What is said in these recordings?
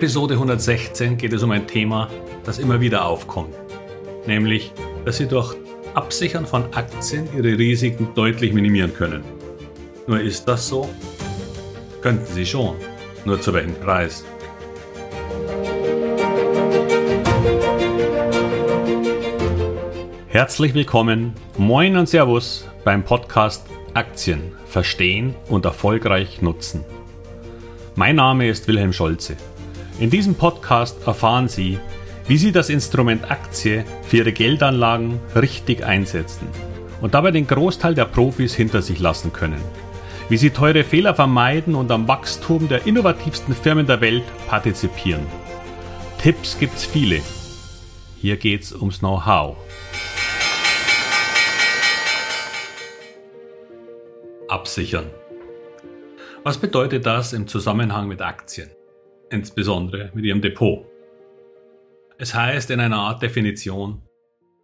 Episode 116 geht es um ein Thema, das immer wieder aufkommt, nämlich, dass Sie durch Absichern von Aktien Ihre Risiken deutlich minimieren können. Nur ist das so? Könnten Sie schon, nur zu welchem Preis? Herzlich willkommen, moin und Servus beim Podcast Aktien verstehen und erfolgreich nutzen. Mein Name ist Wilhelm Scholze. In diesem Podcast erfahren Sie, wie Sie das Instrument Aktie für Ihre Geldanlagen richtig einsetzen und dabei den Großteil der Profis hinter sich lassen können. Wie Sie teure Fehler vermeiden und am Wachstum der innovativsten Firmen der Welt partizipieren. Tipps gibt's viele. Hier geht's ums Know-how. Absichern. Was bedeutet das im Zusammenhang mit Aktien? Insbesondere mit ihrem Depot. Es heißt in einer Art Definition,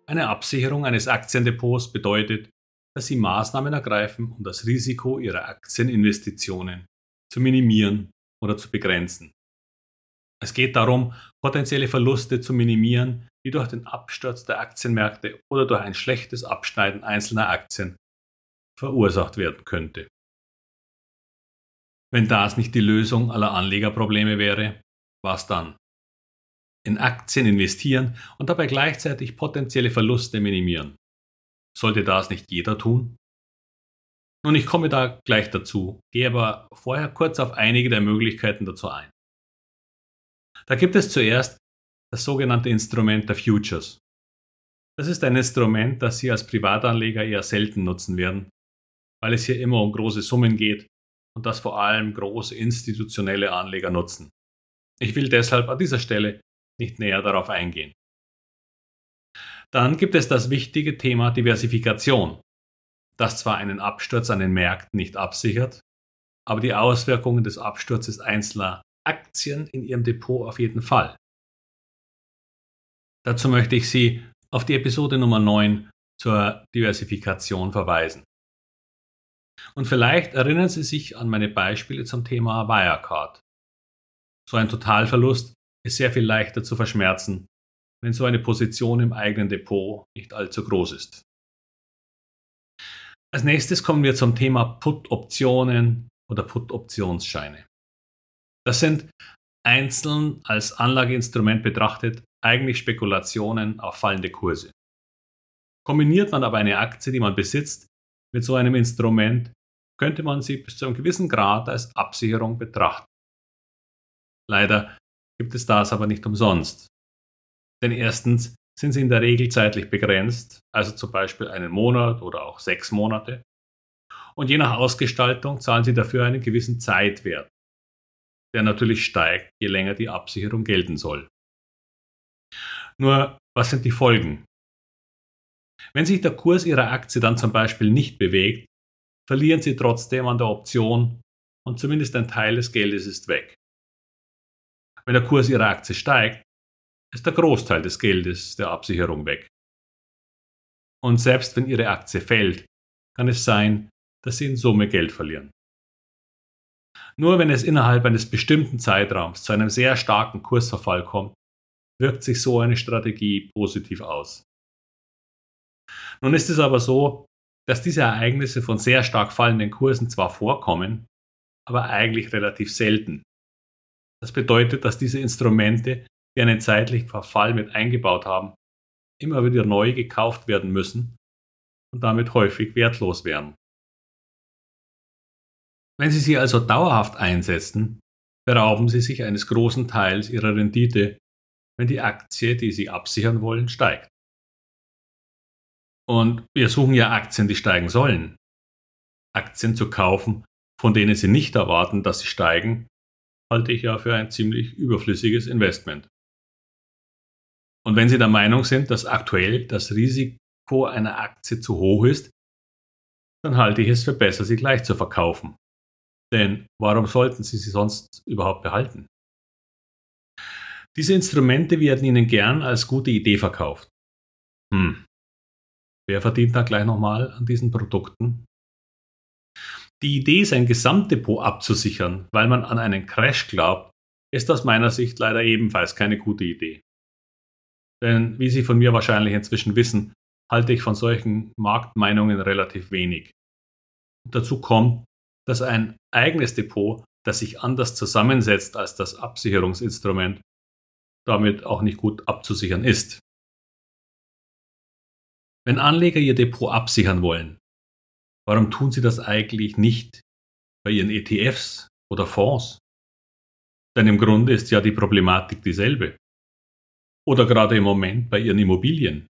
eine Absicherung eines Aktiendepots bedeutet, dass Sie Maßnahmen ergreifen, um das Risiko Ihrer Aktieninvestitionen zu minimieren oder zu begrenzen. Es geht darum, potenzielle Verluste zu minimieren, die durch den Absturz der Aktienmärkte oder durch ein schlechtes Abschneiden einzelner Aktien verursacht werden könnte. Wenn das nicht die Lösung aller Anlegerprobleme wäre, was dann? In Aktien investieren und dabei gleichzeitig potenzielle Verluste minimieren. Sollte das nicht jeder tun? Nun, ich komme da gleich dazu, gehe aber vorher kurz auf einige der Möglichkeiten dazu ein. Da gibt es zuerst das sogenannte Instrument der Futures. Das ist ein Instrument, das Sie als Privatanleger eher selten nutzen werden, weil es hier immer um große Summen geht und das vor allem große institutionelle Anleger nutzen. Ich will deshalb an dieser Stelle nicht näher darauf eingehen. Dann gibt es das wichtige Thema Diversifikation, das zwar einen Absturz an den Märkten nicht absichert, aber die Auswirkungen des Absturzes einzelner Aktien in Ihrem Depot auf jeden Fall. Dazu möchte ich Sie auf die Episode Nummer 9 zur Diversifikation verweisen. Und vielleicht erinnern Sie sich an meine Beispiele zum Thema Wirecard. So ein Totalverlust ist sehr viel leichter zu verschmerzen, wenn so eine Position im eigenen Depot nicht allzu groß ist. Als nächstes kommen wir zum Thema Put-Optionen oder Put-Optionsscheine. Das sind einzeln als Anlageinstrument betrachtet eigentlich Spekulationen auf fallende Kurse. Kombiniert man aber eine Aktie, die man besitzt, mit so einem Instrument könnte man sie bis zu einem gewissen Grad als Absicherung betrachten. Leider gibt es das aber nicht umsonst. Denn erstens sind sie in der Regel zeitlich begrenzt, also zum Beispiel einen Monat oder auch sechs Monate. Und je nach Ausgestaltung zahlen sie dafür einen gewissen Zeitwert, der natürlich steigt, je länger die Absicherung gelten soll. Nur, was sind die Folgen? Wenn sich der Kurs Ihrer Aktie dann zum Beispiel nicht bewegt, verlieren Sie trotzdem an der Option und zumindest ein Teil des Geldes ist weg. Wenn der Kurs Ihrer Aktie steigt, ist der Großteil des Geldes der Absicherung weg. Und selbst wenn Ihre Aktie fällt, kann es sein, dass Sie in Summe Geld verlieren. Nur wenn es innerhalb eines bestimmten Zeitraums zu einem sehr starken Kursverfall kommt, wirkt sich so eine Strategie positiv aus. Nun ist es aber so, dass diese Ereignisse von sehr stark fallenden Kursen zwar vorkommen, aber eigentlich relativ selten. Das bedeutet, dass diese Instrumente, die einen zeitlichen Verfall mit eingebaut haben, immer wieder neu gekauft werden müssen und damit häufig wertlos werden. Wenn Sie sie also dauerhaft einsetzen, berauben Sie sich eines großen Teils Ihrer Rendite, wenn die Aktie, die Sie absichern wollen, steigt. Und wir suchen ja Aktien, die steigen sollen. Aktien zu kaufen, von denen Sie nicht erwarten, dass sie steigen, halte ich ja für ein ziemlich überflüssiges Investment. Und wenn Sie der Meinung sind, dass aktuell das Risiko einer Aktie zu hoch ist, dann halte ich es für besser, sie gleich zu verkaufen. Denn warum sollten Sie sie sonst überhaupt behalten? Diese Instrumente werden Ihnen gern als gute Idee verkauft. Hm, Wer verdient da gleich nochmal an diesen Produkten? Die Idee, sein Gesamtdepot abzusichern, weil man an einen Crash glaubt, ist aus meiner Sicht leider ebenfalls keine gute Idee. Denn wie Sie von mir wahrscheinlich inzwischen wissen, halte ich von solchen Marktmeinungen relativ wenig. Dazu kommt, dass ein eigenes Depot, das sich anders zusammensetzt als das Absicherungsinstrument, damit auch nicht gut abzusichern ist. Wenn Anleger ihr Depot absichern wollen, warum tun sie das eigentlich nicht bei ihren ETFs oder Fonds? Denn im Grunde ist ja die Problematik dieselbe. Oder gerade im Moment bei ihren Immobilien.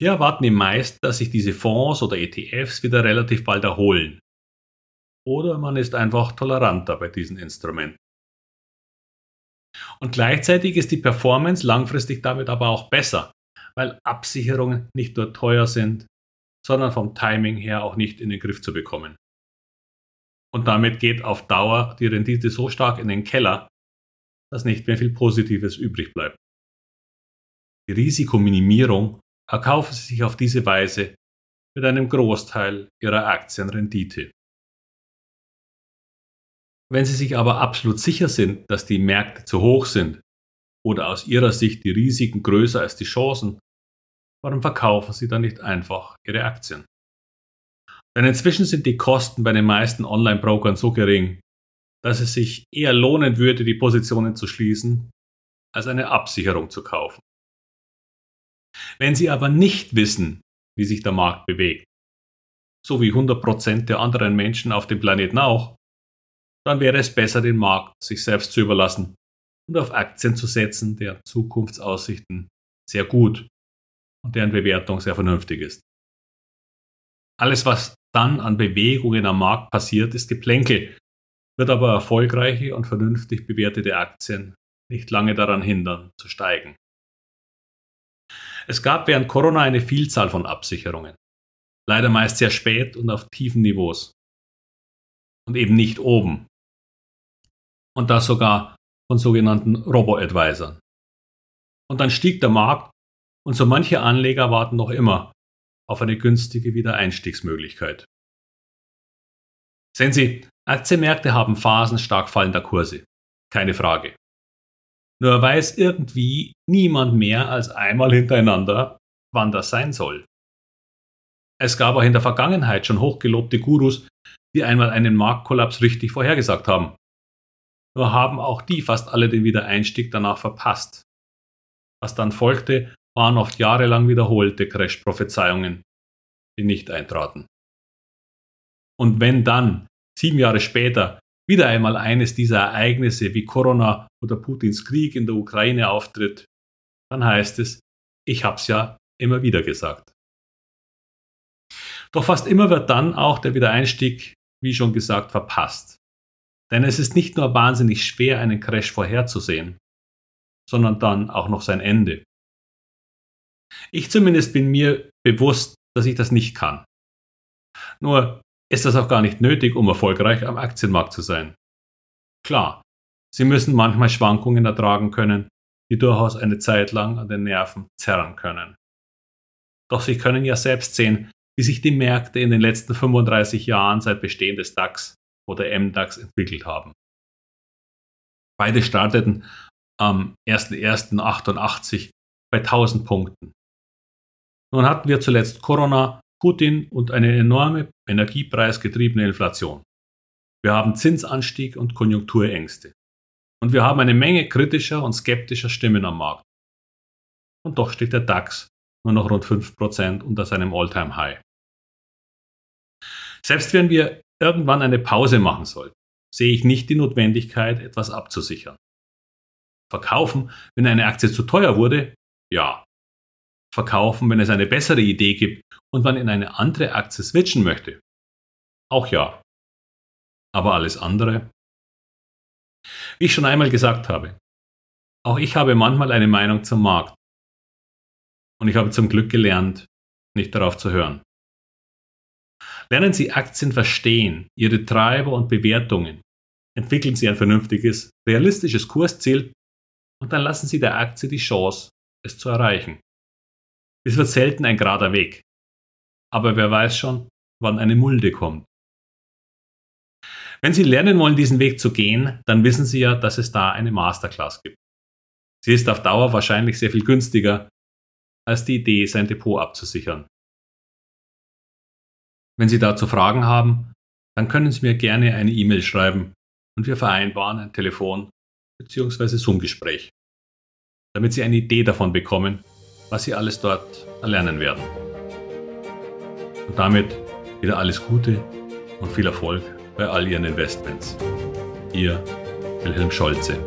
Hier erwarten die meisten, dass sich diese Fonds oder ETFs wieder relativ bald erholen. Oder man ist einfach toleranter bei diesen Instrumenten. Und gleichzeitig ist die Performance langfristig damit aber auch besser, weil Absicherungen nicht nur teuer sind, sondern vom Timing her auch nicht in den Griff zu bekommen. Und damit geht auf Dauer die Rendite so stark in den Keller, dass nicht mehr viel Positives übrig bleibt. Die Risikominimierung erkaufen sie sich auf diese Weise mit einem Großteil ihrer Aktienrendite. Wenn Sie sich aber absolut sicher sind, dass die Märkte zu hoch sind oder aus Ihrer Sicht die Risiken größer als die Chancen, warum verkaufen Sie dann nicht einfach Ihre Aktien? Denn inzwischen sind die Kosten bei den meisten Online-Brokern so gering, dass es sich eher lohnen würde, die Positionen zu schließen, als eine Absicherung zu kaufen. Wenn Sie aber nicht wissen, wie sich der Markt bewegt, so wie 100% der anderen Menschen auf dem Planeten auch, dann wäre es besser, den Markt sich selbst zu überlassen und auf Aktien zu setzen, deren Zukunftsaussichten sehr gut und deren Bewertung sehr vernünftig ist. Alles, was dann an Bewegungen am Markt passiert, ist Geplänkel, wird aber erfolgreiche und vernünftig bewertete Aktien nicht lange daran hindern, zu steigen. Es gab während Corona eine Vielzahl von Absicherungen. Leider meist sehr spät und auf tiefen Niveaus. Und eben nicht oben. Und das sogar von sogenannten Robo-Advisern. Und dann stieg der Markt und so manche Anleger warten noch immer auf eine günstige Wiedereinstiegsmöglichkeit. Sehen Sie, Aktienmärkte haben Phasen stark fallender Kurse. Keine Frage. Nur weiß irgendwie niemand mehr als einmal hintereinander, wann das sein soll. Es gab auch in der Vergangenheit schon hochgelobte Gurus, die einmal einen Marktkollaps richtig vorhergesagt haben. Nur haben auch die fast alle den Wiedereinstieg danach verpasst. Was dann folgte, waren oft jahrelang wiederholte Crash-Prophezeiungen, die nicht eintraten. Und wenn dann, sieben Jahre später, wieder einmal eines dieser Ereignisse wie Corona oder Putins Krieg in der Ukraine auftritt, dann heißt es, ich hab's ja immer wieder gesagt. Doch fast immer wird dann auch der Wiedereinstieg, wie schon gesagt, verpasst. Denn es ist nicht nur wahnsinnig schwer, einen Crash vorherzusehen, sondern dann auch noch sein Ende. Ich zumindest bin mir bewusst, dass ich das nicht kann. Nur ist das auch gar nicht nötig, um erfolgreich am Aktienmarkt zu sein. Klar, Sie müssen manchmal Schwankungen ertragen können, die durchaus eine Zeit lang an den Nerven zerren können. Doch Sie können ja selbst sehen, wie sich die Märkte in den letzten 35 Jahren seit Bestehen des DAX oder MDAX entwickelt haben. Beide starteten am 01.01.88 bei 1000 Punkten. Nun hatten wir zuletzt Corona Putin und eine enorme energiepreisgetriebene Inflation. Wir haben Zinsanstieg und Konjunkturängste. Und wir haben eine Menge kritischer und skeptischer Stimmen am Markt. Und doch steht der DAX nur noch rund 5% unter seinem All-Time-High. Selbst wenn wir irgendwann eine Pause machen sollten, sehe ich nicht die Notwendigkeit, etwas abzusichern. Verkaufen, wenn eine Aktie zu teuer wurde? Ja verkaufen, wenn es eine bessere Idee gibt und man in eine andere Aktie switchen möchte? Auch ja. Aber alles andere? Wie ich schon einmal gesagt habe, auch ich habe manchmal eine Meinung zum Markt. Und ich habe zum Glück gelernt, nicht darauf zu hören. Lernen Sie Aktien verstehen, ihre Treiber und Bewertungen. Entwickeln Sie ein vernünftiges, realistisches Kursziel und dann lassen Sie der Aktie die Chance, es zu erreichen. Es wird selten ein gerader Weg. Aber wer weiß schon, wann eine Mulde kommt. Wenn Sie lernen wollen, diesen Weg zu gehen, dann wissen Sie ja, dass es da eine Masterclass gibt. Sie ist auf Dauer wahrscheinlich sehr viel günstiger als die Idee, sein Depot abzusichern. Wenn Sie dazu Fragen haben, dann können Sie mir gerne eine E-Mail schreiben und wir vereinbaren ein Telefon- bzw. Zoom-Gespräch, damit Sie eine Idee davon bekommen, was Sie alles dort erlernen werden. Und damit wieder alles Gute und viel Erfolg bei all Ihren Investments. Ihr Wilhelm Scholze.